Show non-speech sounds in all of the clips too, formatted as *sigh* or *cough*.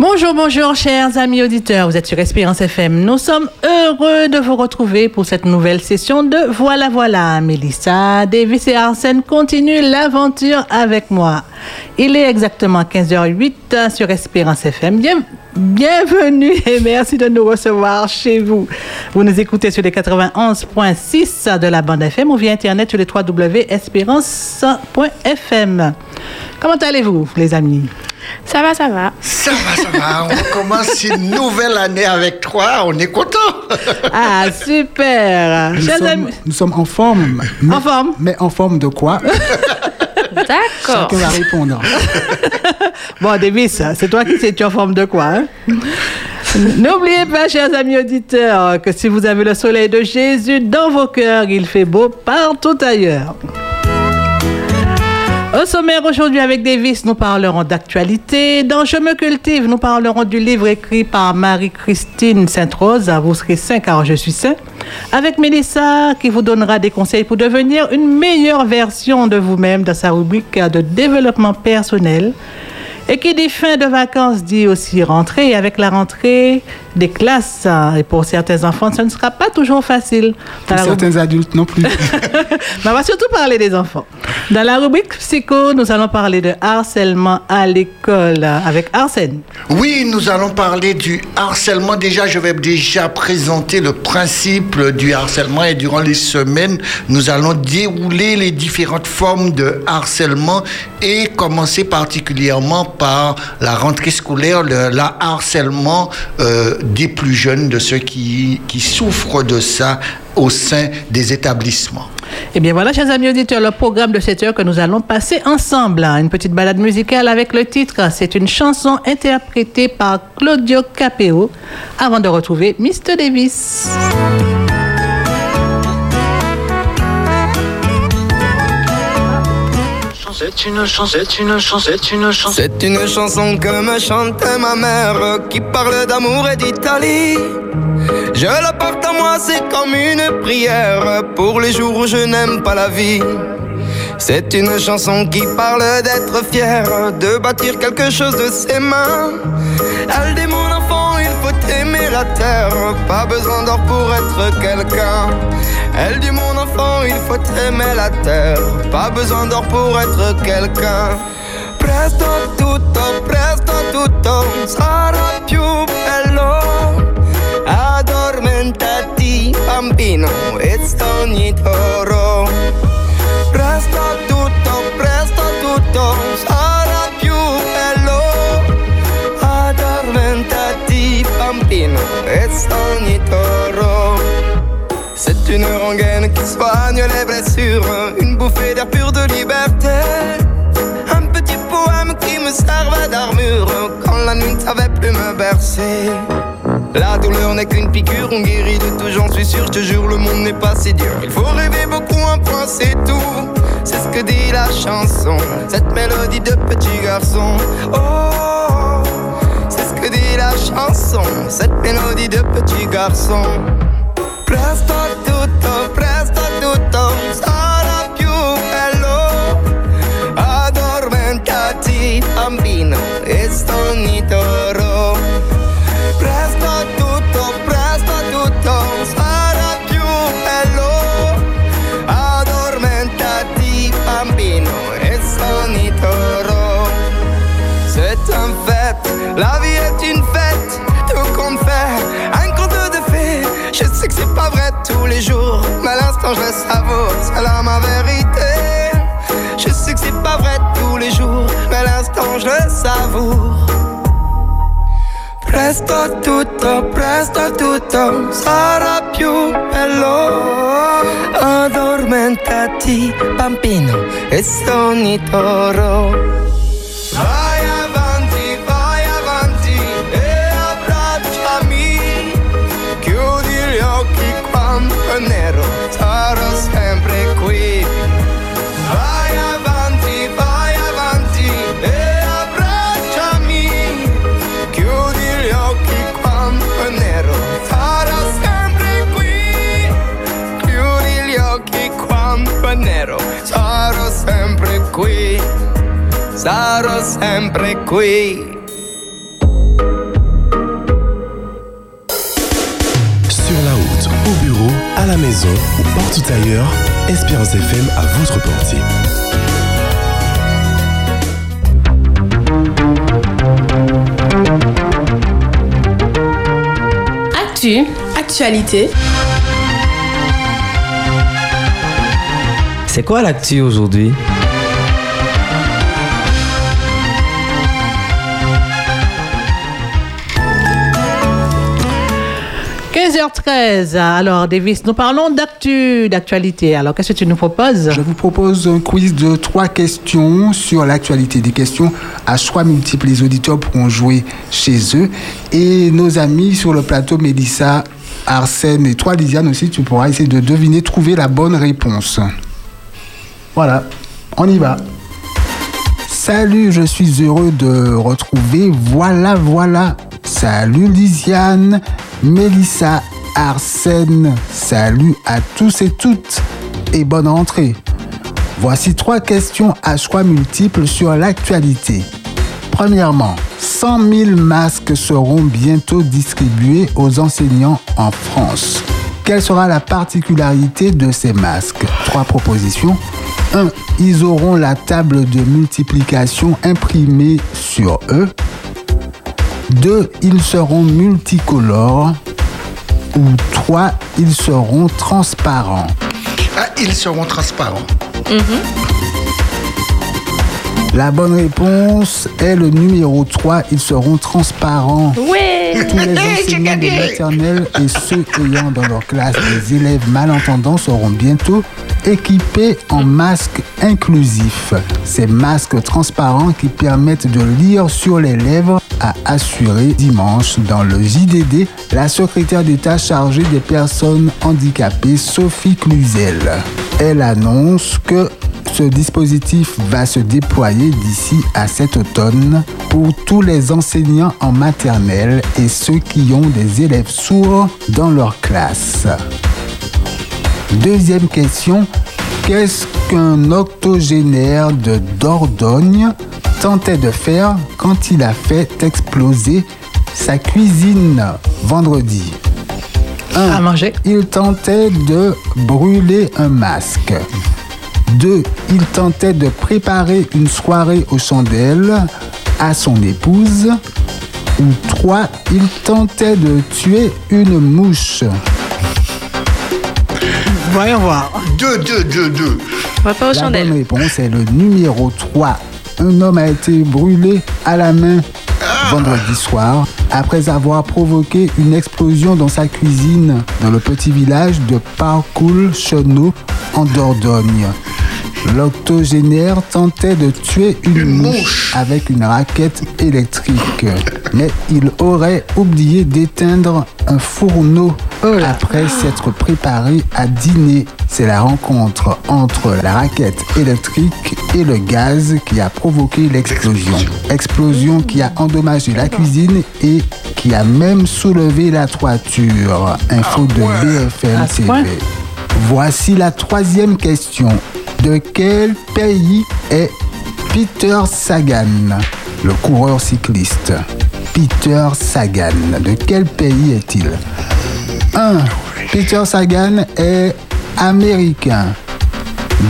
Bonjour, bonjour, chers amis auditeurs. Vous êtes sur Espérance FM. Nous sommes heureux de vous retrouver pour cette nouvelle session de Voilà, voilà. Mélissa, Davis et Arsène continuent l'aventure avec moi. Il est exactement 15h08 sur Espérance FM. Bien, bienvenue *laughs* et merci de nous recevoir chez vous. Vous nous écoutez sur les 91.6 de la bande FM ou via Internet sur les www.espérance.fm. Comment allez-vous, les amis? Ça va, ça va. Ça va, ça va. On commence une nouvelle année avec toi. On est content. Ah, super. Nous, sommes, nous sommes en forme. Mais, En forme Mais en forme de quoi? D'accord. Chacun va répondre. *laughs* Bon, Davis, c'est toi qui sais, tu es en forme de quoi hein? N'oubliez pas, chers amis auditeurs, que si vous avez le soleil de Jésus dans vos cœurs, il fait beau partout ailleurs. Au sommaire aujourd'hui avec Davis, nous parlerons d'actualité. Dans Je me cultive, nous parlerons du livre écrit par Marie-Christine Sainte-Rose, Vous serez saint car je suis saint. Avec Mélissa, qui vous donnera des conseils pour devenir une meilleure version de vous-même dans sa rubrique de développement personnel. Et qui dit fin de vacances dit aussi rentrée. Et avec la rentrée des classes, hein, et pour certains enfants, ce ne sera pas toujours facile. Dans Pour rubrique- certains adultes non plus. *laughs* mais on va surtout parler des enfants. Dans la rubrique psycho, nous allons parler de harcèlement à l'école avec Arsène. Oui, nous allons parler du harcèlement. Déjà, je vais déjà présenter le principe du harcèlement et durant les semaines, nous allons dérouler les différentes formes de harcèlement et commencer particulièrement par la rentrée scolaire, le la harcèlement euh, des plus jeunes, de ceux qui, qui souffrent de ça au sein des établissements. Eh bien voilà, chers amis auditeurs, le programme de cette heure que nous allons passer ensemble. hein. Une petite balade musicale avec le titre. C'est une chanson interprétée par Claudio Capeo avant de retrouver Mr. Davis. C'est une chanson, c'est une chanson, c'est une chanson. C'est une chanson que me chantait ma mère qui parle d'amour et d'Italie. Je la porte à moi, c'est comme une prière pour les jours où je n'aime pas la vie. C'est une chanson qui parle d'être fier, de bâtir quelque chose de ses mains. Elle dit aimer la terre, pas besoin d'or pour être quelqu'un. Elle dit mon enfant, il faut aimer la terre, pas besoin d'or pour être quelqu'un. Presto tutto, presto tutto sarà più bello. Addormentati bambino e sogni toro. Presto tutto, presto C'est une rengaine qui soigne les blessures, une bouffée d'air pur de liberté. Un petit poème qui me servait d'armure quand la nuit ne savait plus me bercer. La douleur n'est qu'une piqûre, on guérit de tout, j'en suis sûr, je te jure, le monde n'est pas si dur. Il faut rêver beaucoup, un point, c'est tout. C'est ce que dit la chanson, cette mélodie de petit garçon. Oh, la chanson, cette mélodie de petit garçon. Presto tutto, presto tutto sarà più bello. Addormentati bambino e sogni toro. Presto tutto, presto tutto sarà più bello. Addormentati bambino e. C'est un fait, la vie je savoure, c'est là ma vérité. Je sais que c'est pas vrai tous les jours, mais l'instant je le savoure. Presto tutto, presto tutto sarà più bello. Addormentati bambino e sogni toro. Vai sarò sempre qui. Sur la route, au bureau, à la maison ou partout ailleurs, Espérance FM à votre portée. Actu, actualité. C'est quoi l'actu aujourd'hui? 15h13. Alors, Davis, nous parlons d'actu, d'actualité. Alors, qu'est-ce que tu nous proposes? Je vous propose un quiz de trois questions sur l'actualité. Des questions à choix multiples. Les auditeurs pourront jouer chez eux. Et nos amis sur le plateau, Mélissa, Arsène et toi, Lisiane aussi, tu pourras essayer de deviner, trouver la bonne réponse. Voilà, on y va. Salut, je suis heureux de retrouver. Voilà, voilà. Salut Lisiane, Mélissa, Arsène. Salut à tous et toutes et bonne rentrée. Voici trois questions à choix multiples sur l'actualité. Premièrement, 100 000 masques seront bientôt distribués aux enseignants en France. Quelle sera la particularité de ces masques? Trois propositions. 1. Ils auront la table de multiplication imprimée sur eux. 2. Ils seront multicolores. Ou 3. Ils seront transparents. Ah, ils seront transparents. La bonne réponse est le numéro 3. Ils seront transparents. Ouais Tous les *laughs* enseignants de maternelle et ceux ayant dans leur classe des élèves malentendants seront bientôt équipés en masques inclusifs. Ces masques transparents qui permettent de lire sur les lèvres a assuré dimanche dans le JDD la secrétaire d'État chargée des personnes handicapées Sophie Cluzel. Elle annonce que ce dispositif va se déployer d'ici à cet automne pour tous les enseignants en maternelle et ceux qui ont des élèves sourds dans leur classe. Deuxième question, qu'est-ce qu'un octogénaire de Dordogne tentait de faire quand il a fait exploser sa cuisine vendredi? À manger. il tentait de brûler un masque. 2. Il tentait de préparer une soirée aux chandelles à son épouse. Ou 3. Il tentait de tuer une mouche. Voyons voir. Deux, deux, deux, deux. On va pas aux La bonne chandelles. réponse est le numéro 3. Un homme a été brûlé à la main vendredi soir après avoir provoqué une explosion dans sa cuisine dans le petit village de Parcoul Chenot en Dordogne. L'octogénaire tentait de tuer une, Une mouche, mouche. avec une raquette électrique, mais il aurait oublié d'éteindre un fourneau après s'être préparé à dîner. C'est la rencontre entre la raquette électrique et le gaz qui a provoqué l'explosion. Explosion qui a endommagé la cuisine et qui a même soulevé la toiture. Info de BFM ce point? TV. Voici la troisième question. De quel pays est Peter Sagan, le coureur cycliste? Peter Sagan, de quel pays est-il? 1. Peter Sagan est américain.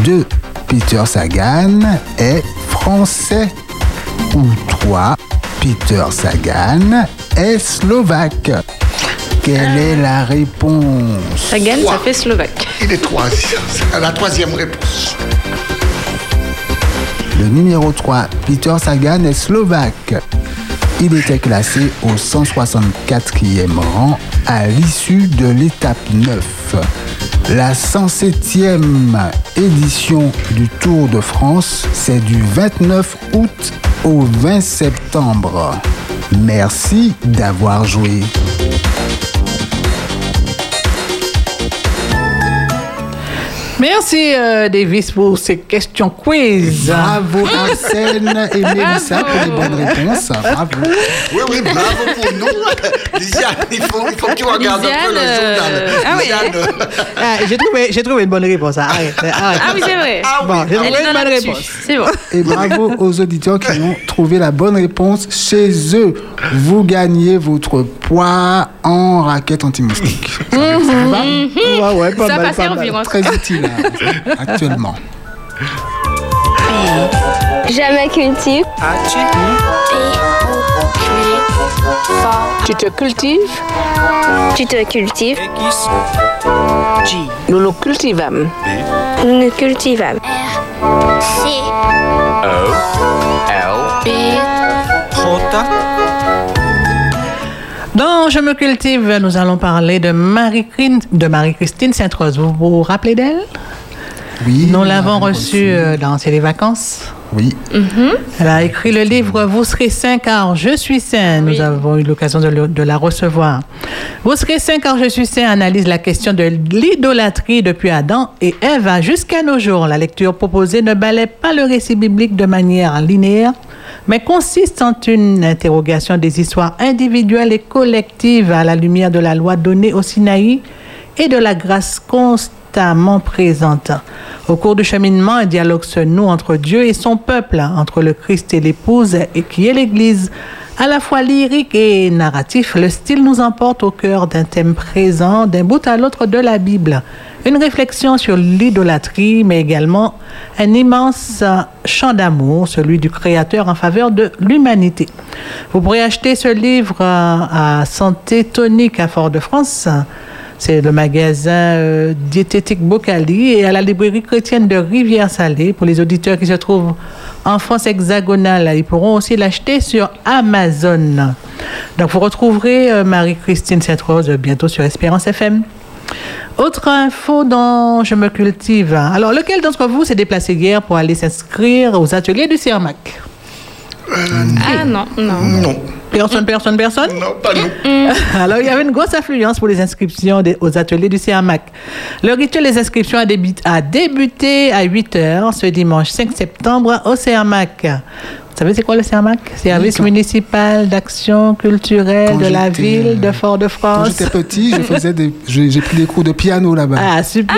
2. Peter Sagan est français. Ou 3. Peter Sagan est slovaque. Quelle est la réponse? Ça gagne, ça fait slovaque. Il est troisième. C'est La troisième réponse. Le numéro 3, Peter Sagan, est slovaque. Il était classé au 164e rang à l'issue de l'étape 9. La 107e édition du Tour de France, c'est du 29 août au 20 septembre. Merci d'avoir joué. Merci, euh, Davis, pour ces questions quiz. Bravo Arsène et Mélissa pour les bonnes réponses. Bravo. Oui, oui, bravo pour nous. Lisiane, il faut, il faut que tu regardes un peu le journal. euh, ah oui. *laughs* Ah, j'ai trouvé, j'ai trouvé une bonne réponse. Arrête, arrête. Ah oui, c'est vrai. Ah Bon, j'ai trouvé une bonne réponse. C'est bon. Et bravo aux auditeurs qui ont trouvé la bonne réponse chez eux. Vous gagnez votre poids en raquette anti-moustique. Ça va Ouais, ouais, pas Ça mal, pas mal. Très utile hein, *laughs* actuellement. Me cultive. Tu te cultives, Tu te cultives. nous nous cultivons. Nous nous cultivons. Dans Je me cultive, nous allons parler de Marie-Christine de Marie-Christine Sainte-Rose. Vous vous rappelez d'elle? Oui. Nous l'avons reçue euh, dans C'est les vacances. Oui. Elle a écrit le livre Vous serez saint car je suis saint. Nous Oui. avons eu l'occasion de, le- de la recevoir. Vous serez saint car je suis saint analyse la question de l'idolâtrie depuis Adam et Ève jusqu'à nos jours. La lecture proposée ne balaie pas le récit biblique de manière linéaire, mais consiste en une interrogation des histoires individuelles et collectives à la lumière de la loi donnée au Sinaï et de la grâce constamment présente. Au cours du cheminement, un dialogue se noue entre Dieu et son peuple, entre le Christ et l'épouse, et qui est l'Église. À la fois lyrique et narratif, le style nous emporte au cœur d'un thème présent d'un bout à l'autre de la Bible. Une réflexion sur l'idolâtrie, mais également un immense chant d'amour, celui du Créateur en faveur de l'humanité. Vous pourrez acheter ce livre à Santé Tonique à Fort-de-France. C'est le magasin euh, diététique Bocali et à la librairie chrétienne de Rivière-Salée. Pour les auditeurs qui se trouvent en France hexagonale, ils pourront aussi l'acheter sur Amazon. Donc vous retrouverez euh, Marie-Christine Sainte-Rose bientôt sur Espérance FM. Autre info dont je me cultive. Alors, lequel d'entre vous s'est déplacé hier pour aller s'inscrire aux ateliers du CIRMAC Ah non, non. Non, Personne, personne, personne? Non, pas nous. Alors, il y avait une grosse affluence pour les inscriptions des- aux ateliers du CIRMAC. Le rituel des inscriptions a, a débuté à 8 h ce dimanche 5 septembre au CIRMAC. Vous savez, c'est quoi le CIRMAC Service municipal d'action culturelle Quand de la ville de euh, Quand Fort-de-France. j'étais petit, je faisais des, *laughs* j'ai pris des cours de piano là-bas. Ah, super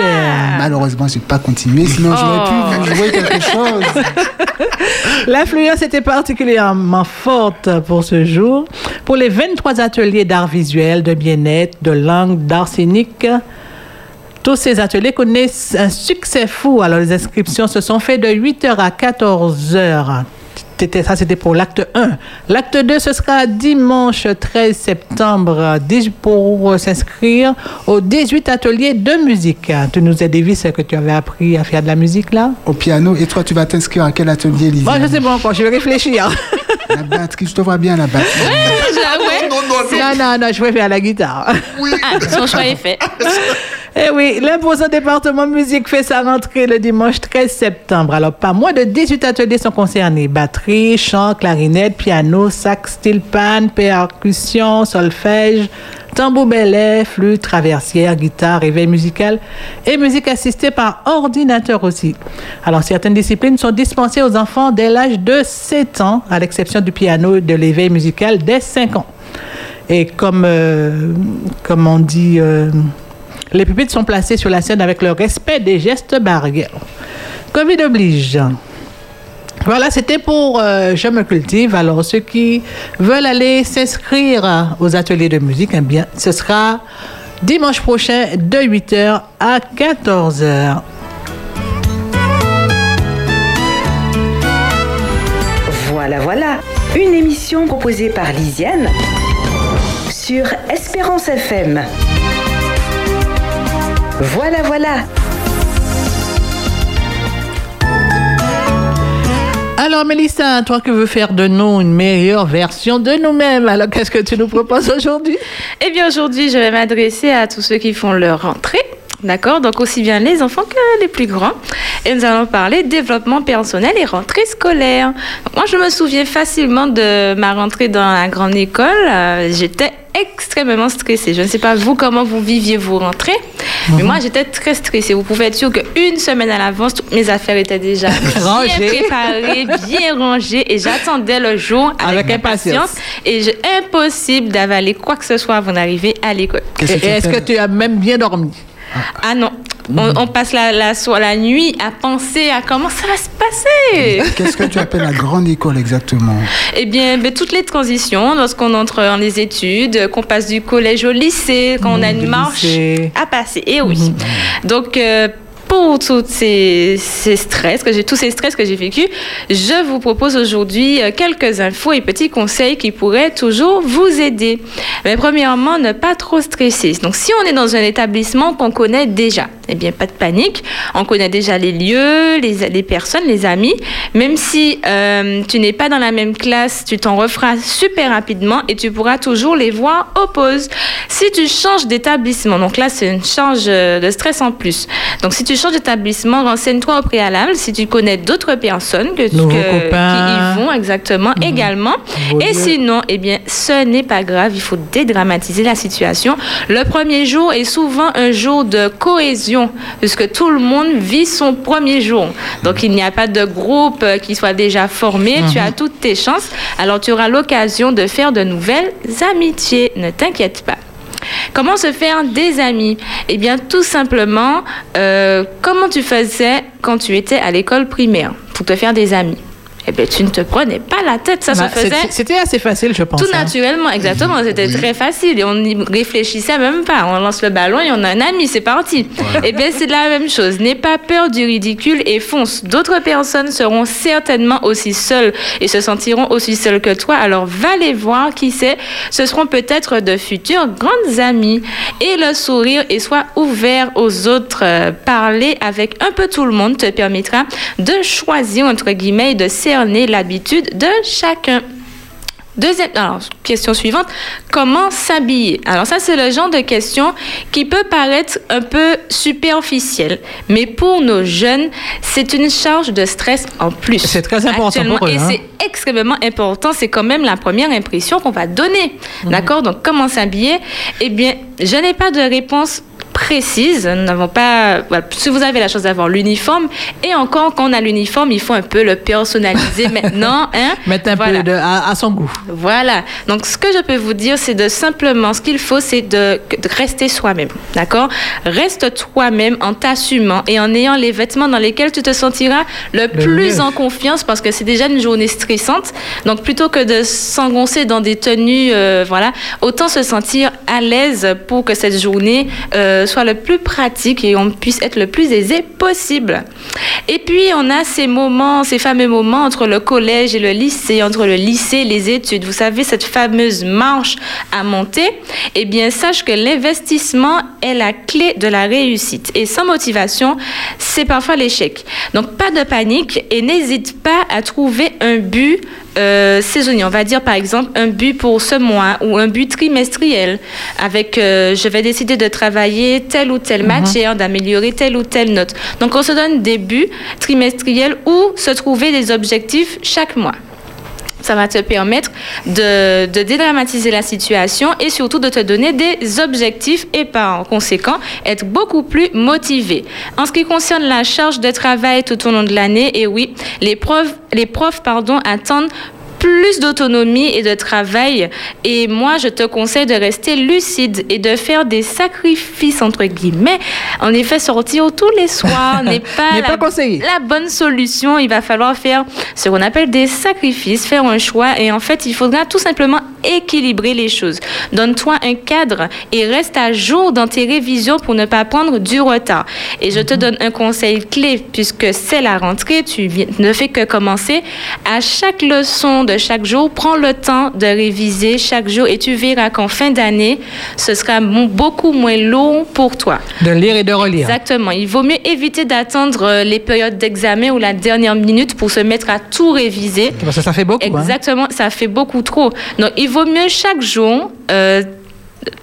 Malheureusement, je n'ai pas continué, sinon j'aurais pu jouer quelque chose. *laughs* L'affluence était particulièrement forte pour ce jour. Pour les 23 ateliers d'art visuel, de bien-être, de langue, d'art scénique, tous ces ateliers connaissent un succès fou. Alors, les inscriptions se sont faites de 8h à 14h. C'était- Ça, c'était pour l'acte 1. L'acte 2, ce sera dimanche 13 septembre dix- pour s'inscrire aux 18 ateliers de musique. Tu nous as dit ce que tu avais appris à faire de la musique là? Au piano, et toi, tu vas t'inscrire à quel atelier, Lisa Moi, je sais pas encore, je vais réfléchir. *laughs* La batterie, je te vois bien la batterie. Non, non, non, Non, non, non, je préfère la guitare. Ah, son choix est fait. *laughs* Eh oui, l'imposant département musique fait sa rentrée le dimanche 13 septembre. Alors, pas moins de 18 ateliers sont concernés. Batterie, chant, clarinette, piano, sax, pan, percussion, solfège, tambour belay, flûte, traversière, guitare, éveil musical et musique assistée par ordinateur aussi. Alors, certaines disciplines sont dispensées aux enfants dès l'âge de 7 ans, à l'exception du piano et de l'éveil musical dès 5 ans. Et comme, euh, comme on dit, euh, les pupitres sont placés sur la scène avec le respect des gestes barrières. Covid oblige. Voilà, c'était pour euh, Je me cultive. Alors, ceux qui veulent aller s'inscrire aux ateliers de musique, eh bien, ce sera dimanche prochain de 8h à 14h. Voilà, voilà, une émission proposée par Lisiane sur Espérance FM. Voilà, voilà. Alors, Mélissa, toi qui veux faire de nous une meilleure version de nous-mêmes, alors qu'est-ce que tu nous proposes aujourd'hui? Eh bien, aujourd'hui, je vais m'adresser à tous ceux qui font leur rentrée. D'accord Donc, aussi bien les enfants que les plus grands. Et nous allons parler développement personnel et rentrée scolaire. Moi, je me souviens facilement de ma rentrée dans la grande école. Euh, j'étais extrêmement stressée. Je ne sais pas vous comment vous viviez vos rentrées, mais moi j'étais très stressée. Vous pouvez être sûr qu'une semaine à l'avance, toutes mes affaires étaient déjà *laughs* bien Rangées. préparées, bien rangées, et j'attendais le jour avec, Avec impatience. impatience. Et je, impossible d'avaler quoi que ce soit avant d'arriver à l'école. Et- et Est-ce que tu as même bien dormi? Ah non, on, on passe la, la, la nuit à penser à comment ça va se passer. Qu'est-ce que tu appelles la grande école exactement Eh bien, ben, toutes les transitions, lorsqu'on entre dans les études, qu'on passe du collège au lycée, quand on a une marche lycée. à passer. Et oui. Donc, euh, pour tous ces, ces stress que j'ai, tous ces stress que j'ai vécu, je vous propose aujourd'hui euh, quelques infos et petits conseils qui pourraient toujours vous aider. Mais premièrement, ne pas trop stresser. Donc, si on est dans un établissement qu'on connaît déjà, eh bien, pas de panique. On connaît déjà les lieux, les, les personnes, les amis. Même si euh, tu n'es pas dans la même classe, tu t'en referas super rapidement et tu pourras toujours les voir au pause. Si tu changes d'établissement, donc là, c'est une charge euh, de stress en plus. Donc, si tu changes d'établissement, renseigne-toi au préalable si tu connais d'autres personnes que, qui y vont exactement également. Nouveaux Et sinon, eh bien, ce n'est pas grave. Il faut dédramatiser la situation. Le premier jour est souvent un jour de cohésion, puisque tout le monde vit son premier jour. Donc, il n'y a pas de groupe euh, qui soit déjà formé. Tu as toutes tes chances. Alors, tu auras l'occasion de faire de nouvelles amitiés. Ne t'inquiète pas. Comment se faire des amis? Eh bien, tout simplement, euh, comment tu faisais quand tu étais à l'école primaire pour te faire des amis? Eh bien, tu ne te prenais pas la tête, ça Bah, se faisait c'est- C'était assez facile, je pense. tout hein. naturellement, exactement. C'était très facile et on n'y réfléchissait même pas. On lance le ballon et on a un ami, c'est parti. Et bien, c'est la même chose. N'aie pas peur du ridicule et fonce. D'autres personnes seront certainement aussi seules et se sentiront aussi seules que toi. Alors, va les voir, qui sait. Ce seront peut-être de futurs grandes amies. Et le sourire et sois ouvert aux autres. Euh, parler avec un peu tout le monde te permettra de choisir, entre guillemets, et de cerner l'habitude de chacun. Deuxième, alors, question suivante, comment s'habiller? Alors ça, c'est le genre de question qui peut paraître un peu superficielle, mais pour nos jeunes, c'est une charge de stress en plus. C'est très important pour eux, Et hein. c'est extrêmement important, c'est quand même la première impression qu'on va donner. Mhm. D'accord? Donc, comment s'habiller? Eh bien, je n'ai pas de réponse précise. Nous n'avons pas. voilà, si vous avez la chance d'avoir l'uniforme, et encore quand on a l'uniforme, il faut un peu le personnaliser *laughs* maintenant. Hein? Mettre un Voilà. peu de, à, à son goût. Voilà. Donc, ce que je peux vous dire, c'est de simplement, ce qu'il faut, c'est de, de rester soi-même. D'accord? Reste toi-même en t'assumant et en ayant les vêtements dans lesquels tu te sentiras le, plus mieux. en confiance parce que c'est déjà une journée stressante. Donc, plutôt que de s'engoncer dans des tenues, euh, voilà, autant se sentir à l'aise pour que cette journée euh, soit le plus pratique et on puisse être le plus aisé possible. Et puis, on a ces moments, ces fameux moments entre le collège et le lycée, entre le lycée et les études. Vous savez, cette fameuse marche à monter. Eh bien, sache que l'investissement est la clé de la réussite. Et sans motivation, c'est parfois l'échec. Donc, pas de panique et n'hésite pas à trouver un but euh, saisonnier. On va dire par exemple un but pour ce mois ou un but trimestriel avec euh, je vais décider de travailler telle ou telle matière, d'améliorer telle ou telle note. Donc on se donne des buts trimestriels ou se trouver des objectifs chaque mois. Ça va te permettre de, dédramatiser la situation et surtout de te donner des objectifs et par conséquent être beaucoup plus motivé. En ce qui concerne la charge de travail tout au long de l'année, et oui, les profs, attendent plus d'autonomie et de travail. Et moi, je te conseille de rester lucide et de faire des sacrifices, entre guillemets. En effet, sortir tous les soirs *laughs* n'est pas, la, pas conseillé. la bonne solution. Il va falloir faire ce qu'on appelle des sacrifices, faire un choix. Et en fait, il faudra tout simplement équilibrer les choses. Donne-toi un cadre et reste à jour dans tes révisions pour ne pas prendre du retard. Et je te donne un conseil clé puisque c'est la rentrée, tu ne fais que commencer. À chaque leçon de chaque jour, prends le temps de réviser chaque jour et tu verras qu'en fin d'année, ce sera beaucoup moins long pour toi. De lire et de relire. Exactement. Il vaut mieux éviter d'attendre euh, les périodes d'examen ou la dernière minute pour se mettre à tout réviser. Parce que ça fait beaucoup. hein. Exactement, ça fait beaucoup trop. Donc, il vaut mieux chaque jour euh,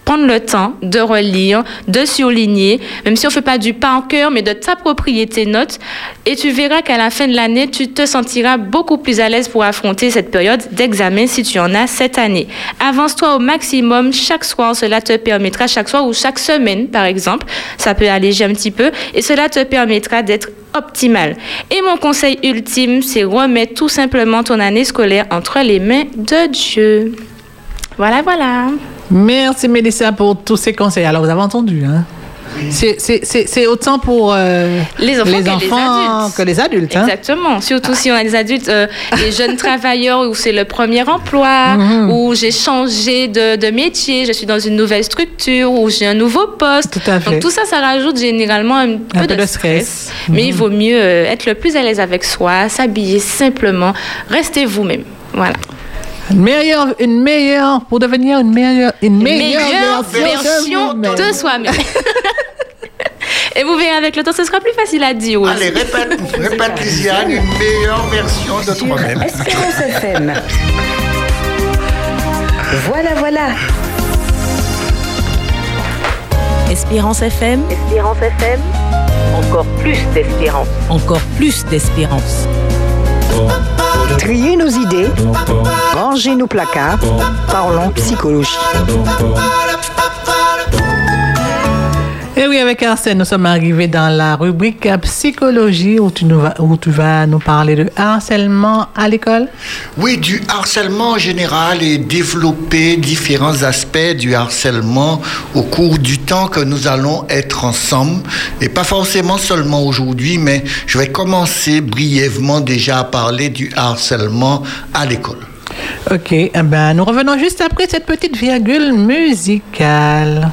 prendre le temps de relire, de surligner, même si on ne fait pas du par cœur, mais de t'approprier tes notes. Et tu verras qu'à la fin de l'année, tu te sentiras beaucoup plus à l'aise pour affronter cette période d'examen si tu en as cette année. Avance-toi au maximum chaque soir. Cela te permettra, chaque soir ou chaque semaine, par exemple, ça peut alléger un petit peu, et cela te permettra d'être optimal. Et mon conseil ultime, c'est remettre tout simplement ton année scolaire entre les mains de Dieu. Voilà, voilà. Merci Mélissa pour tous ces conseils. Alors vous avez entendu, hein C'est- C'est c'est- c'est autant pour euh, Les enfants que les enfants adultes. que les adultes. hein. Exactement. Surtout si on a des adultes, euh, les jeunes travailleurs où c'est le premier emploi, Mhm. où j'ai changé de, de métier, je suis dans une nouvelle structure, où j'ai un nouveau poste. Tout à fait. Donc tout ça, ça rajoute généralement un, peu, de, stress. Mais il vaut mieux euh, être le plus à l'aise avec soi, s'habiller simplement, restez vous-même. Voilà. Une meilleure, une meilleure, pour devenir une meilleure, une meilleure, Meilleure version de soi-même. *laughs* Et vous verrez avec le temps, ce sera plus facile à dire aussi. Allez, répète, *laughs* répète Lisiane, une meilleure version de toi-même. Espérance FM. Voilà, voilà. Espérance FM, Espérance FM, encore plus d'espérance. encore plus d'espérance. Trier nos idées, ranger nos placards, parlons psychologie. Et oui, avec Arsène, nous sommes arrivés dans la rubrique psychologie où tu, nous vas, où tu vas nous parler de harcèlement à l'école. Oui, du harcèlement en général et développer différents aspects du harcèlement au cours du temps que nous allons être ensemble. Et pas forcément seulement aujourd'hui, mais je vais commencer brièvement déjà à parler du harcèlement à l'école. Ok, eh ben, nous revenons juste après cette petite virgule musicale.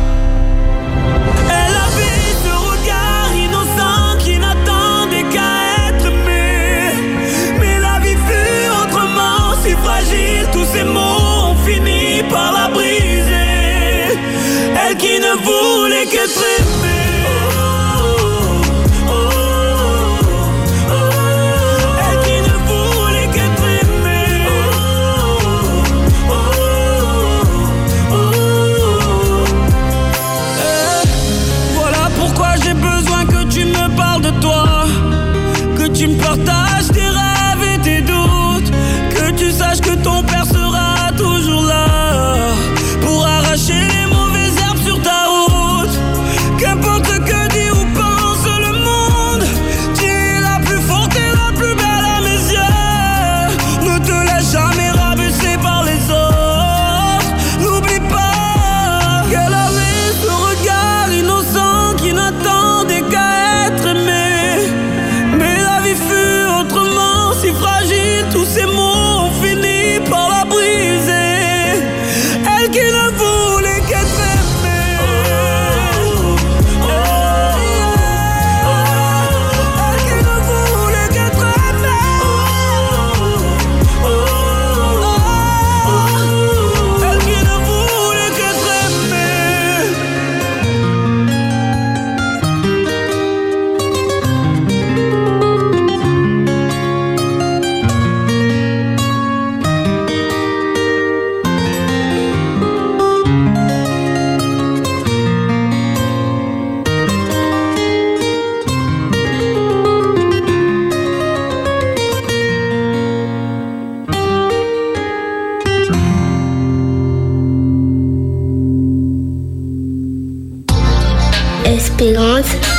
Elle qui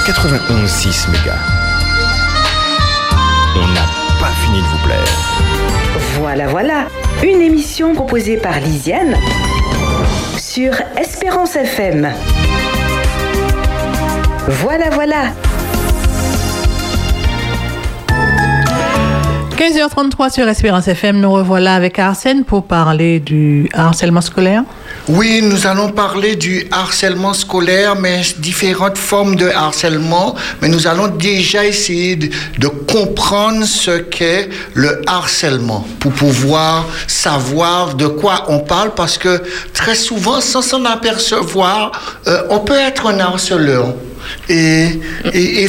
91.6 mégas. On n'a pas fini de vous plaire. Voilà, voilà. Une émission proposée par Lisiane sur Espérance FM. Voilà, voilà. 15h33 sur Espérance FM, nous revoilà avec Arsène pour parler du harcèlement scolaire. Oui, nous allons parler du harcèlement scolaire, mais différentes formes de harcèlement. Mais nous allons déjà essayer de, comprendre ce qu'est le harcèlement pour pouvoir savoir de quoi on parle, parce que très souvent, sans s'en apercevoir, euh, on peut être un harceleur. Et,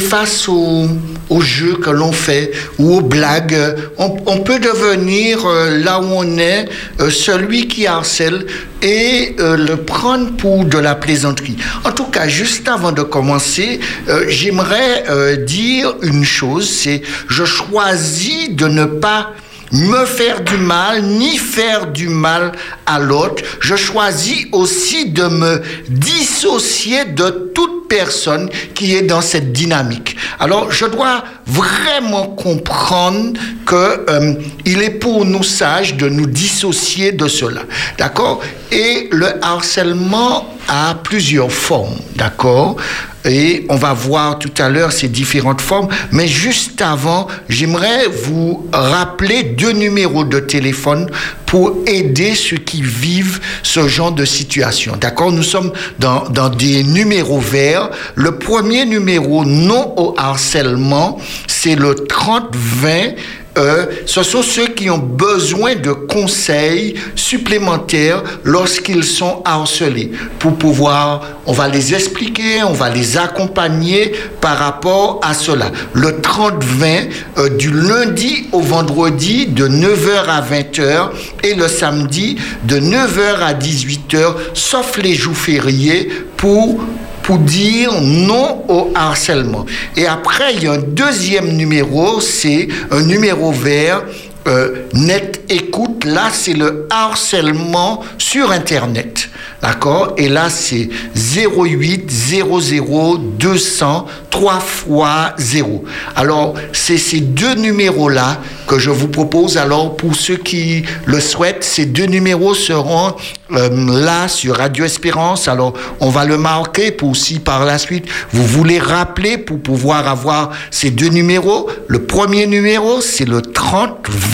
face aux, aux jeux que l'on fait ou aux blagues, on, peut devenir euh, là où on est euh, celui qui harcèle et euh, le prendre pour de la plaisanterie. En tout cas, juste avant de commencer, j'aimerais dire une chose, c'est je choisis de ne pas me faire du mal, ni faire du mal à l'autre. Je choisis aussi de me dissocier de toute personne qui est dans cette dynamique. Alors, je dois vraiment comprendre que euh, il est pour nous sages de nous dissocier de cela. D'accord? Et le harcèlement a plusieurs formes. D'accord? Et on va voir tout à l'heure ces différentes formes. Mais juste avant, j'aimerais vous rappeler deux numéros de téléphone pour aider ceux qui vivent ce genre de situation. D'accord? Nous sommes dans, dans des numéros verts. Le premier numéro non au harcèlement, c'est le 3020 ce sont ceux qui ont besoin de conseils supplémentaires lorsqu'ils sont harcelés. Pour pouvoir, on va les expliquer, on va les accompagner par rapport à cela. Le 30-20, euh, du lundi au vendredi, de 9h à 20h, et le samedi, de 9h à 18h, sauf les jours fériés, pour pour dire non au harcèlement. Et après, il y a un deuxième numéro, c'est un numéro vert. Euh, net écoute, là c'est le harcèlement sur Internet. D'accord? Et là c'est 08 00 200 3 fois 0. Alors c'est ces deux numéros-là que je vous propose. Alors pour ceux qui le souhaitent, ces deux numéros seront euh, là sur Radio Espérance. Alors on va le marquer pour si par la suite vous voulez rappeler pour pouvoir avoir ces deux numéros. Le premier numéro c'est le 30 20,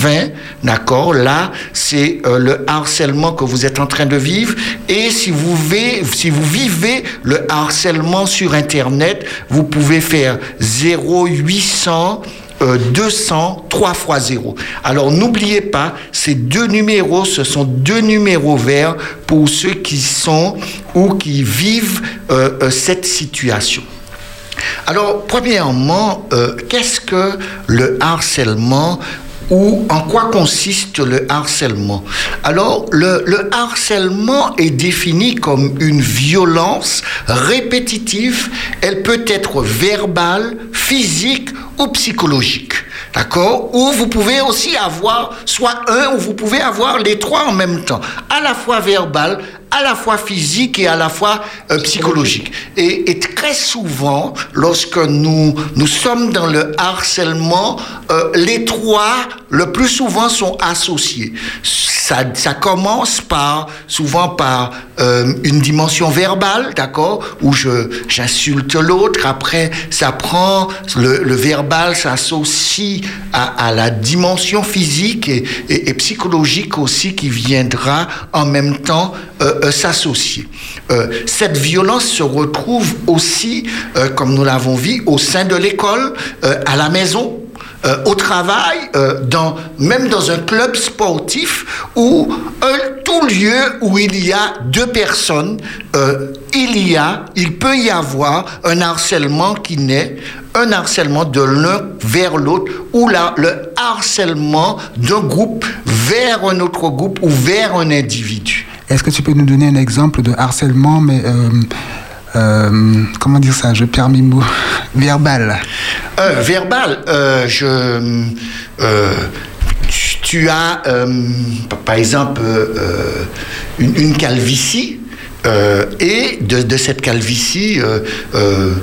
d'accord Là, c'est euh, le harcèlement que vous êtes en train de vivre. Et si vous, vivez, si vous vivez le harcèlement sur Internet, vous pouvez faire 0800 euh, 200 3 fois 0. Alors n'oubliez pas, ces deux numéros, ce sont deux numéros verts pour ceux qui sont ou qui vivent euh, euh, cette situation. Alors, premièrement, qu'est-ce que le harcèlement ou en quoi consiste le harcèlement Alors, le, le, harcèlement est défini comme une violence répétitive. Elle peut être verbale, physique ou psychologique. D'accord? Ou vous pouvez aussi avoir soit un, ou vous pouvez avoir les trois en même temps. À la fois verbal, à la fois physique et à la fois euh, psychologique. Et, très souvent, lorsque nous, nous sommes dans le harcèlement, euh, les trois, le plus souvent, sont associés. Ça, commence par, souvent par euh, une dimension verbale, d'accord, où j'insulte l'autre. Après, ça prend, le, verbal s'associe à, à, la dimension physique et, psychologique aussi qui viendra en même temps s'associer. Euh, cette violence se retrouve aussi, euh, comme nous l'avons vu, au sein de l'école, à la maison, euh, au travail, euh, dans, même dans un club sportif ou un, tout lieu où il y a deux personnes, euh, il y a, il peut y avoir un harcèlement qui naît, un harcèlement de l'un vers l'autre ou là, le harcèlement d'un groupe vers un autre groupe ou vers un individu. Est-ce que tu peux nous donner un exemple de harcèlement, mais euh, comment dire ça Je perds mes mots. *laughs* verbal. Euh, verbal, euh, je. Tu, tu, as, par exemple, une, une, calvitie. Euh, et de, de cette calvitie, euh, euh,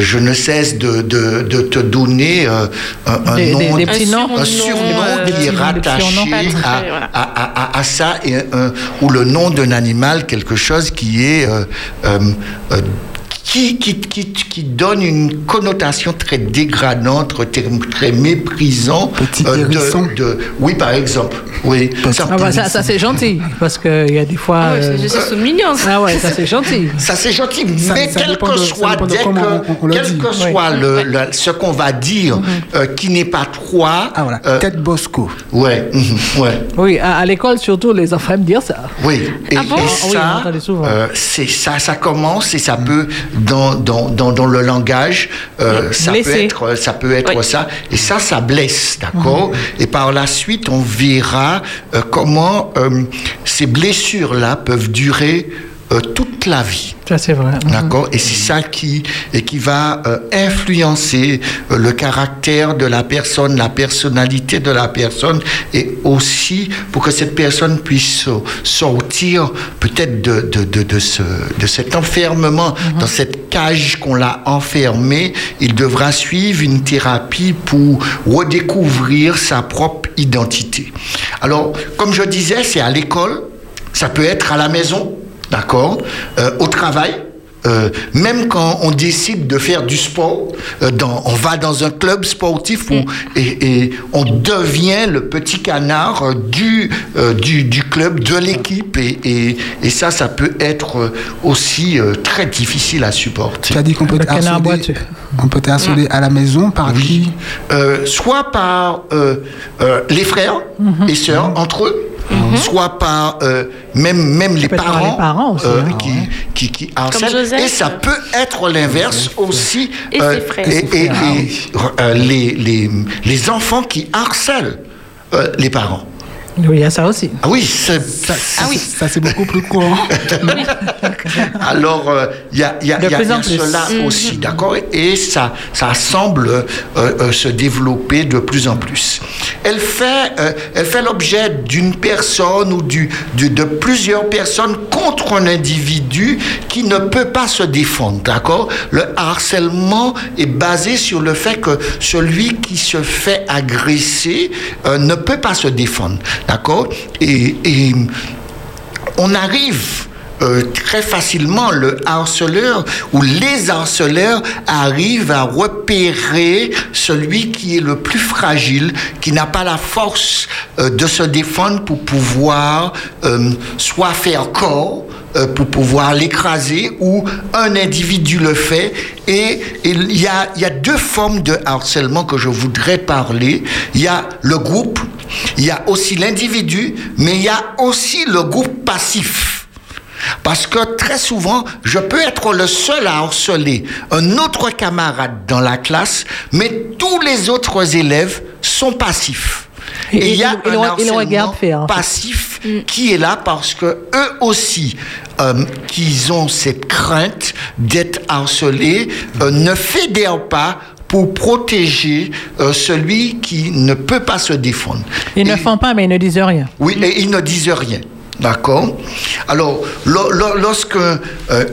je ne cesse de, de- de te donner euh, un, un Des- des- nom, des un surnom Euh, qui est rattaché à, Très, voilà. à, à- à- à ça, et ou le nom d'un animal, quelque chose qui est euh, euh, euh, qui, qui, qui, qui donne une connotation très dégradante, très, très méprisant. Petit euh, de, de- oui, par exemple. Oui. Ça, Ah bah, ça, ça, c'est gentil, parce qu'il y a des fois... Ah ouais, euh, c'est juste mignon. ça. Ah ouais, ça c'est gentil. Ça c'est gentil, Ça- mais ça quel que soit, dès que, on- on le quel dit. que soit le, le- ce qu'on va dire, euh, qui n'est pas trois. Ah voilà, euh, tête Bosco. ouais, mhm, ouais. Oui, à, à l'école surtout, les enfants aiment dire ça. Oui, et, Ah bon? et Ah oui, ça, souvent. euh, c'est ça, ça commence et ça peut dans dans, dans, dans le langage, euh, ça peut être ça peut être Oui. ça et ça ça blesse, d'accord. Et par la suite, on verra euh, comment euh, ces blessures là peuvent durer euh, toute la vie. Ça c'est vrai. D'accord Et c'est ça qui, et qui va euh, influencer euh, le caractère de la personne, la personnalité de la personne, et aussi pour que cette personne puisse sortir peut-être de, de, de, de, ce, de cet enfermement, dans cette cage qu'on l'a enfermé, il devra suivre une thérapie pour redécouvrir sa propre identité. Alors, comme je disais, c'est à l'école, ça peut être à la maison, d'accord, Euh, au travail. euh, même quand on décide de faire du sport, euh, dans, on va dans un club sportif où, et, et on devient le petit canard du, euh, du, du club, de l'équipe. Et, et, et ça, ça peut être aussi euh, très difficile à supporter. Tu as dit qu'on peut être boiteux. on peut être à la maison par qui? Euh, soit par euh, euh, les frères et sœurs entre eux, soit par euh, même, même les parents, les parents aussi, euh, hein. qui, qui, qui harcèlent. Joseph. Et ça peut être l'inverse aussi. Et ses frères. Et, Et ses et frères, les, les, les, les enfants qui harcèlent euh, les parents. Oui, il y a ça aussi. Ah oui, c'est- Ça, ça, ça, c'est beaucoup plus courant. *laughs* Alors, euh, il y y y y a cela aussi, d'accord? Et ça, ça semble euh, euh, se développer de plus en plus. Elle fait, elle fait l'objet d'une personne ou du, du- de plusieurs personnes contre un individu qui ne peut pas se défendre, d'accord? Le harcèlement est basé sur le fait que celui qui se fait agresser ne peut pas se défendre, d'accord et, on arrive euh, très facilement, le harceleur ou les harceleurs arrivent à repérer celui qui est le plus fragile, qui n'a pas la force euh, de se défendre pour pouvoir euh, soit faire corps, pour pouvoir l'écraser ou un individu le fait. Et il y a, il y a deux formes de harcèlement que je voudrais parler. Il y a le groupe, il y a aussi l'individu, mais il y a aussi le groupe passif. Parce que très souvent, je peux être le seul à harceler un autre camarade dans la classe, mais tous les autres élèves sont passifs. Et- Et il y a et- et le- un et le faire, passif qui est là parce que eux aussi, euh, qu'ils ont cette crainte d'être harcelés, euh, ne fédèrent pas pour protéger euh, celui qui ne peut pas se défendre. Ils ne font pas, mais ils ne disent rien. oui, et ils ne disent rien. D'accord Alors, lo- lo- lorsque euh,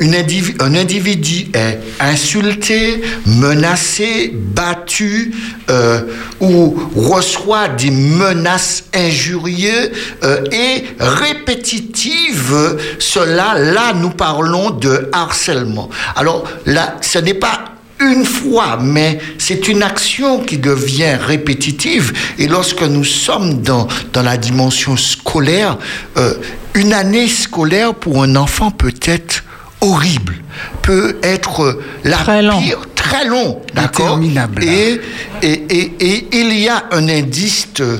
une indivi- un individu est insulté, menacé, battu euh, ou reçoit des menaces injurieuses euh, et répétitives, cela, là, nous parlons de harcèlement. Alors, là, ce n'est pas une fois, mais c'est une action qui devient répétitive. Et lorsque nous sommes dans, dans la dimension scolaire, euh, une année scolaire pour un enfant peut être horrible, peut être la Très long. pire, très long, d'accord. Et, et, et, et il y a un indice euh,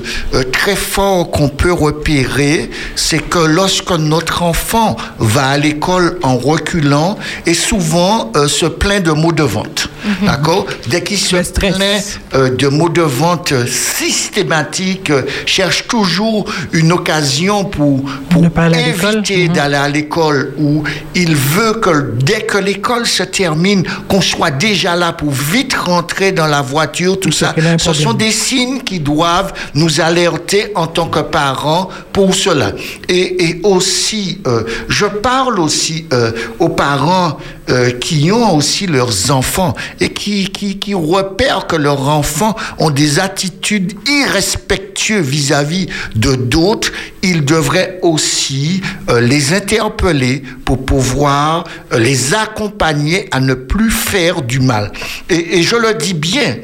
très fort qu'on peut repérer, c'est que lorsque notre enfant va à l'école en reculant et souvent euh, se plaint de maux de ventre, d'accord Dès qu'il se plaint euh, de maux de ventre systématiques, cherche toujours une occasion pour, pour à l'école. éviter Mhm. d'aller à l'école où il veut que dès que l'école se termine, qu'on soit déjà là pour vite rentrer dans la voiture, tout ça, ce sont des signes qui doivent nous alerter en tant que parents pour cela. Et, et aussi, euh, je parle aussi euh, aux parents euh, qui ont aussi leurs enfants et qui, qui, qui repèrent que leurs enfants ont des attitudes irrespectueuses vis-à-vis de d'autres, ils devraient aussi euh, les interpeller pour pouvoir euh, les accompagner à ne plus faire du mal. Et, et je le dis bien,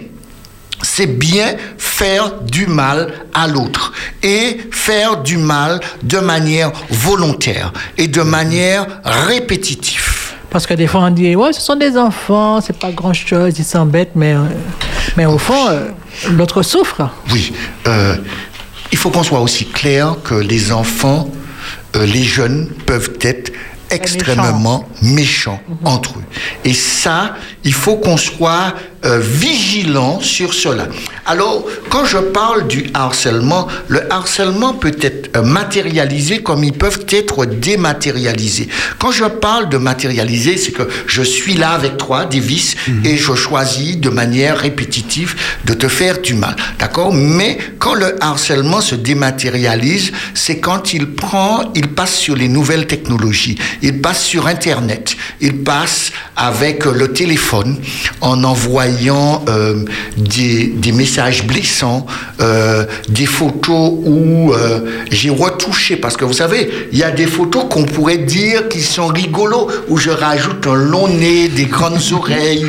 c'est bien faire du mal à l'autre et faire du mal de manière volontaire et de manière répétitive. Parce que des fois, on dit, ouais, ce sont des enfants, c'est pas grand chose, ils s'embêtent, mais, euh, mais au fond, euh, l'autre souffre. Oui. euh, il faut qu'on soit aussi clair que les enfants, euh, les jeunes peuvent être extrêmement méchants, entre eux. Et ça, il faut qu'on soit euh, vigilant sur cela. Alors, quand je parle du harcèlement, le harcèlement peut être euh, matérialisé comme ils peuvent être dématérialisés. Quand je parle de matérialiser, c'est que je suis là avec toi, Davis, et je choisis de manière répétitive de te faire du mal. D'accord? Mais quand le harcèlement se dématérialise, c'est quand il prend, il passe sur les nouvelles technologies, il passe sur Internet, il passe avec euh, le téléphone en envoyant euh, des, des messages blessants, euh, des photos où euh, j'ai retouché, parce que vous savez, il y a des photos qu'on pourrait dire qui sont rigolos, où je rajoute un long nez, des grandes *laughs* oreilles.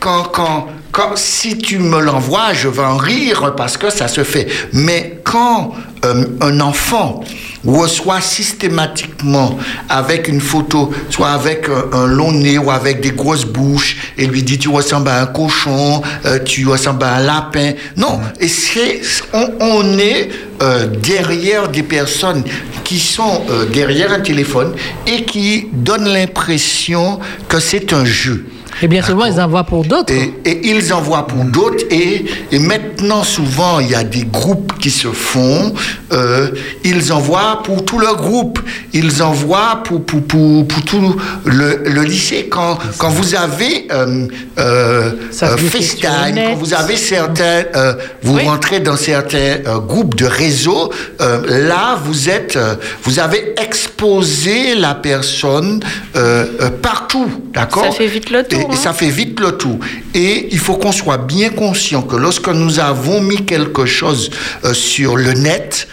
quand, quand, quand, si tu me l'envoies, je vais en rire parce que ça se fait. Mais quand euh, un enfant reçoit systématiquement avec une photo, soit avec un, un long nez ou avec des grosses bouches, et lui dit tu ressembles à un cochon, euh, tu ressembles à un lapin. Non, et c'est, on, on est euh, derrière des personnes qui sont euh, derrière un téléphone et qui donnent l'impression que c'est un jeu. Et bien souvent, ils envoient pour d'autres. Et, et ils envoient pour d'autres. Et, et maintenant, souvent, il y a des groupes qui se font. euh, ils envoient pour tout le groupe. Ils envoient pour, pour, pour, pour tout le, le lycée. Quand, quand vous avez euh, euh, euh, FaceTime, quand vous avez certains, euh, vous Oui. rentrez dans certains euh, groupes de réseau, euh, là, vous êtes, euh, vous avez exposé la personne euh, euh, partout, d'accord Ça fait vite le tour, hein. ça fait vite le tour. Et il faut qu'on soit bien conscient que lorsque nous avons mis quelque chose euh, sur le net,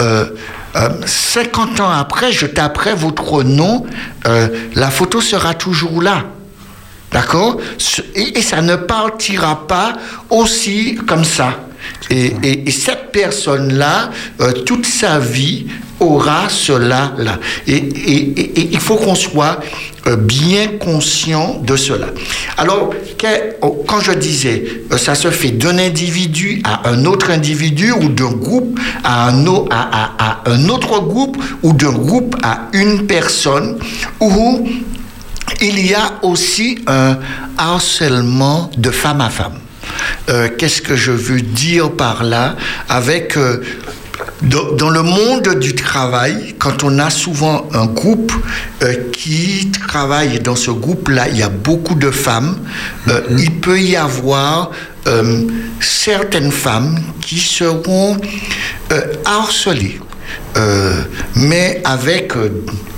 euh, euh, 50 ans après, je taperai votre nom, euh, la photo sera toujours là. D'accord? Et, et ça ne partira pas aussi comme ça. Et, et- et cette personne-là, euh, toute sa vie, aura cela là. Et, il faut qu'on soit euh, bien conscient de cela. Alors, oh, quand je disais, euh, ça se fait d'un individu à un autre individu ou d'un groupe à un autre groupe ou d'un groupe à une personne, ou il y a aussi un harcèlement de femme à femme. Euh, Qu'est-ce que je veux dire par là Avec euh, dans, le monde du travail, quand on a souvent un groupe euh, qui travaille, et dans ce groupe-là, il y a beaucoup de femmes, euh, il peut y avoir euh, certaines femmes qui seront harcelées. Euh, mais avec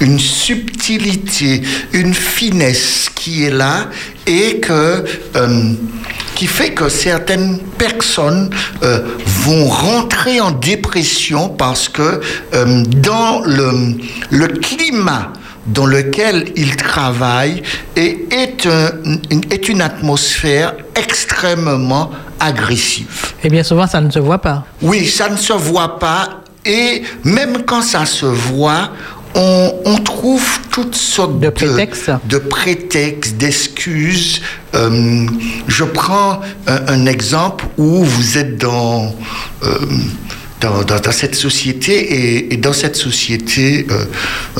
une subtilité, une finesse qui est là et que, euh, qui fait que certaines personnes euh, vont rentrer en dépression parce que euh, dans le, le climat dans lequel ils travaillent est, est, un- est une atmosphère extrêmement agressive. Et bien souvent, ça ne se voit pas. Oui, ça ne se voit pas. Et même quand ça se voit, on, on trouve toutes sortes de prétextes, de, prétextes, d'excuses. Euh, je prends un, un exemple où vous êtes dans, euh, dans, dans- dans cette société et, et dans cette société, euh,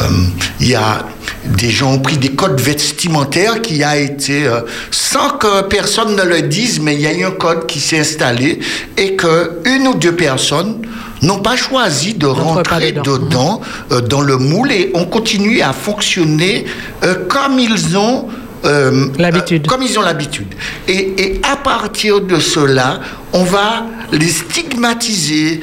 euh, il y a des gens ont pris des codes vestimentaires qui a été, sans que personne ne le dise, mais il y a eu un code qui s'est installé et que une ou deux personnes n'ont pas choisi de rentrer dedans, euh, dans le moule et ont continué à fonctionner euh, comme ils ont euh, euh, comme ils ont l'habitude. Et, et, à partir de cela, on va les stigmatiser.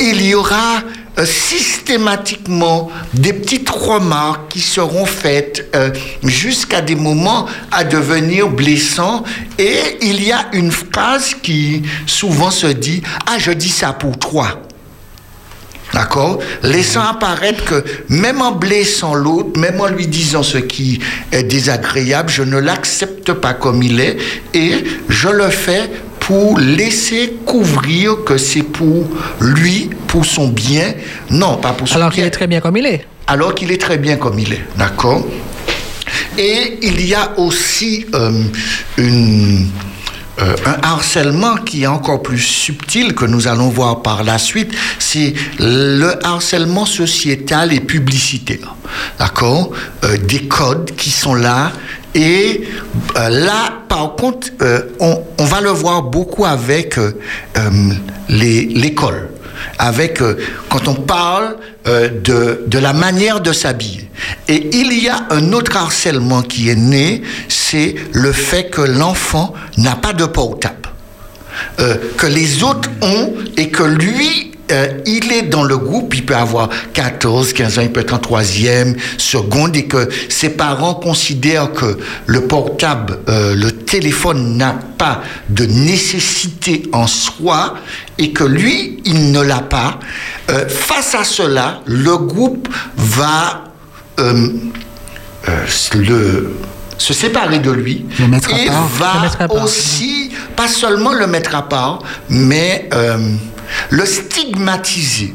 Il y aura systématiquement des petites remarques qui seront faites euh, jusqu'à des moments à devenir blessants. Et il y a une phrase qui souvent se dit Ah, je dis ça pour toi. D'accord? Laissant apparaître que même en blessant l'autre, même en lui disant ce qui est désagréable, je ne l'accepte pas comme il est et je le fais pour laisser couvrir que c'est pour lui, pour son bien. Non, pas pour son Alors qu'il est très bien comme il est. Alors qu'il est très bien comme il est. D'accord? Et il y a aussi euh, une euh, un harcèlement qui est encore plus subtil que nous allons voir par la suite, c'est le harcèlement sociétal et publicitaire. D'accord euh, Des codes qui sont là. Et euh, là, par contre, on, va le voir beaucoup avec l'école avec quand on parle euh, de, de, la manière de s'habiller. Et il y a un autre harcèlement qui est né, c'est le fait que l'enfant n'a pas de portable, euh, que les autres ont et que lui euh, il est dans le groupe, il peut avoir 14, 15 ans, il peut être en troisième, seconde, et que ses parents considèrent que le portable, euh, le téléphone n'a pas de nécessité en soi, et que lui, il ne l'a pas. Euh, face à cela, le groupe va le se séparer de lui et va aussi, pas seulement le mettre à part, mais euh, le stigmatiser.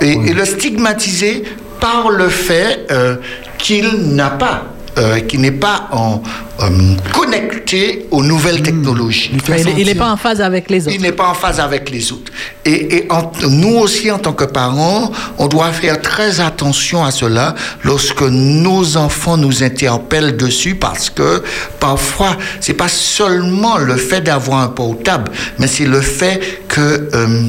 Et, oui. et, le stigmatiser par le fait euh, qu'il n'a pas euh, qui n'est pas en, euh, connecté aux nouvelles mmh. technologies. Il n'est pas en phase avec les autres. Il n'est pas en phase avec les autres. Et, et en, nous aussi, en tant que parents, on doit faire très attention à cela lorsque nos enfants nous interpellent dessus parce que parfois, c'est pas seulement le fait d'avoir un portable, mais c'est le fait que euh,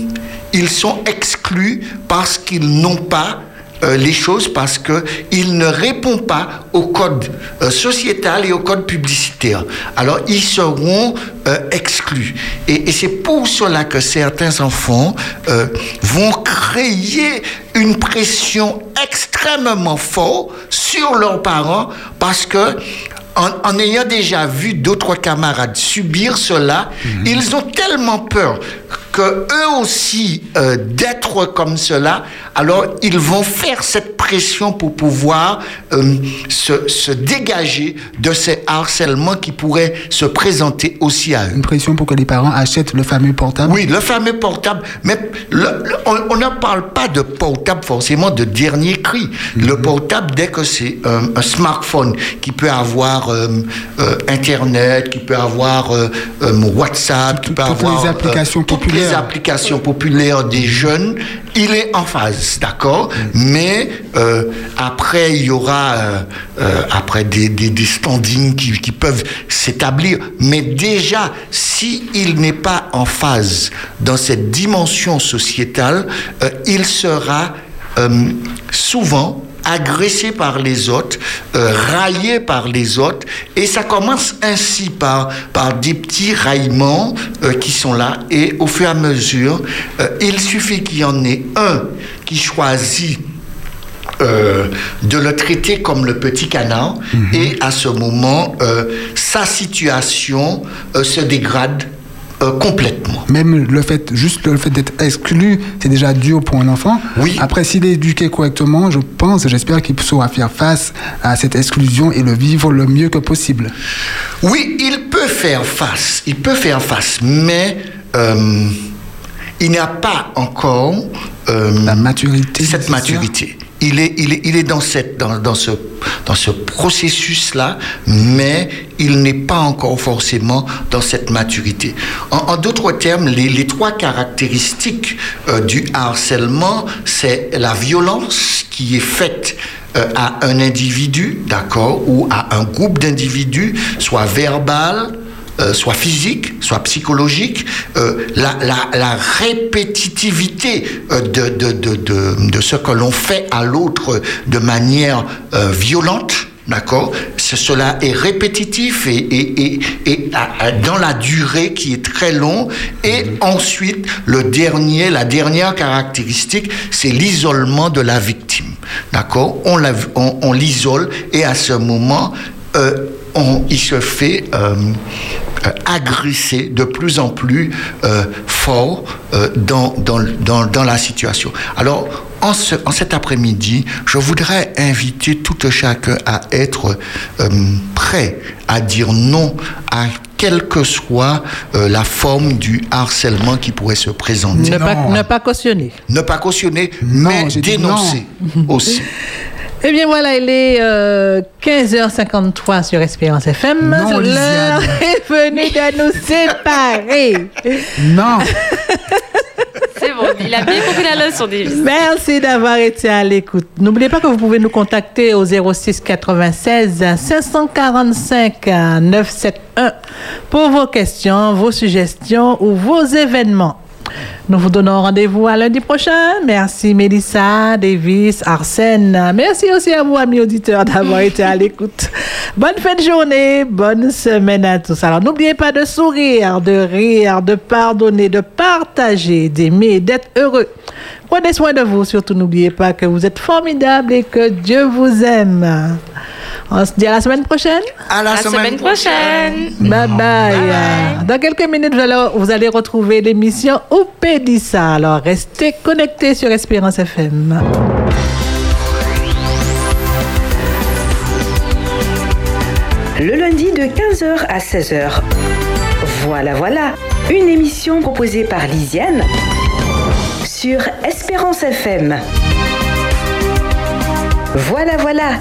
ils sont exclus parce qu'ils n'ont pas euh, les choses parce qu'il ne répond pas au code euh, sociétal et au code publicitaire. Alors, ils seront euh, exclus. Et, et c'est pour cela que certains enfants vont créer une pression extrêmement forte sur leurs parents parce que en, en, ayant déjà vu d'autres camarades subir cela, mmh. ils ont tellement peur que eux aussi euh, d'être comme cela, alors ils vont faire cette pression pour pouvoir euh, se, se, dégager de ces harcèlements qui pourraient se présenter aussi à eux. Une pression pour que les parents achètent le fameux portable Oui, le fameux portable. Mais le, le, on, on, ne parle pas de portable forcément de dernier cri. Mmh. Le portable, dès que c'est euh, un smartphone qui peut avoir euh, Internet, qui peut avoir WhatsApp, qui peut toutes avoir les applications populaires les applications populaires des jeunes, il est en phase, d'accord mm. Mais euh, après, il y aura euh, euh, après des, des, des standings qui, qui peuvent s'établir. Mais déjà, s'il si n'est pas en phase dans cette dimension sociétale, euh, il sera euh, souvent agressé par les autres, euh, raillé par les autres, et ça commence ainsi par, par des petits raillements euh, qui sont là, et au fur et à mesure, euh, il suffit qu'il y en ait un qui choisit euh, de le traiter comme le petit canard, mm -hmm. et à ce moment, euh, sa situation euh, se dégrade euh, complètement. Même le fait, juste le fait d'être exclu, c'est déjà dur pour un enfant. Oui. Après, s'il est éduqué correctement, je pense, j'espère qu'il saura faire face à cette exclusion et le vivre le mieux que possible. Oui, il peut faire face. Il peut faire face, mais euh, il n'y a pas encore euh, la maturité. Cette maturité. Il est, il est, il est dans, cette, dans, dans ce, dans ce processus-là, mais il n'est pas encore forcément dans cette maturité. En, en d'autres termes, les, les, trois caractéristiques euh, du harcèlement, c'est la violence qui est faite euh, à un individu, d'accord, ou à un groupe d'individus, soit verbal, euh, soit physique, soit psychologique, euh, la, la, la, répétitivité euh, de, de, de, de, ce que l'on fait à l'autre de manière violente, d'accord, ce- cela est répétitif et, et- et- et à- à- dans la durée qui est très long. Et ensuite, le dernier, la dernière caractéristique, c'est l'isolement de la victime. D'accord? On la- on- on l'isole et à ce moment, euh, on- il se fait euh, agresser de plus en plus euh, fort euh, dans, dans, dans, dans la situation. Alors, en, ce, en cet après-midi, je voudrais inviter tout un chacun à être euh, prêt à dire non à quelle que soit euh, la forme du harcèlement qui pourrait se présenter. Ne pas, ne pas cautionner. Ne pas cautionner, mais dénoncer *laughs* aussi. Eh bien voilà, il est euh, 15h53 sur Espérance FM. Non, L'heure est venue de nous séparer. Non. *laughs* C'est bon, il a bien compris la leçon, Davis. Merci d'avoir été à l'écoute. N'oubliez pas que vous pouvez nous contacter au 06 96 545 971 pour vos questions, vos suggestions ou vos événements. Nous vous donnons rendez-vous à lundi prochain. Merci Mélissa, Davis, Arsène. Merci aussi à vous, amis auditeurs, d'avoir *laughs* été à l'écoute. Bonne fin de journée, bonne semaine à tous. Alors n'oubliez pas de sourire, de rire, de pardonner, de partager, d'aimer, d'être heureux. Prenez soin de vous, surtout n'oubliez pas que vous êtes formidables et que Dieu vous aime. On se dit à la semaine prochaine. À la, La semaine prochaine. Bye bye. Dans quelques minutes, vous allez, vous allez retrouver l'émission Oupédissa. Alors restez connectés sur Espérance FM. Le lundi de 15h à 16h. Voilà, voilà. Une émission proposée par Lisiane sur Espérance FM. Voilà, voilà.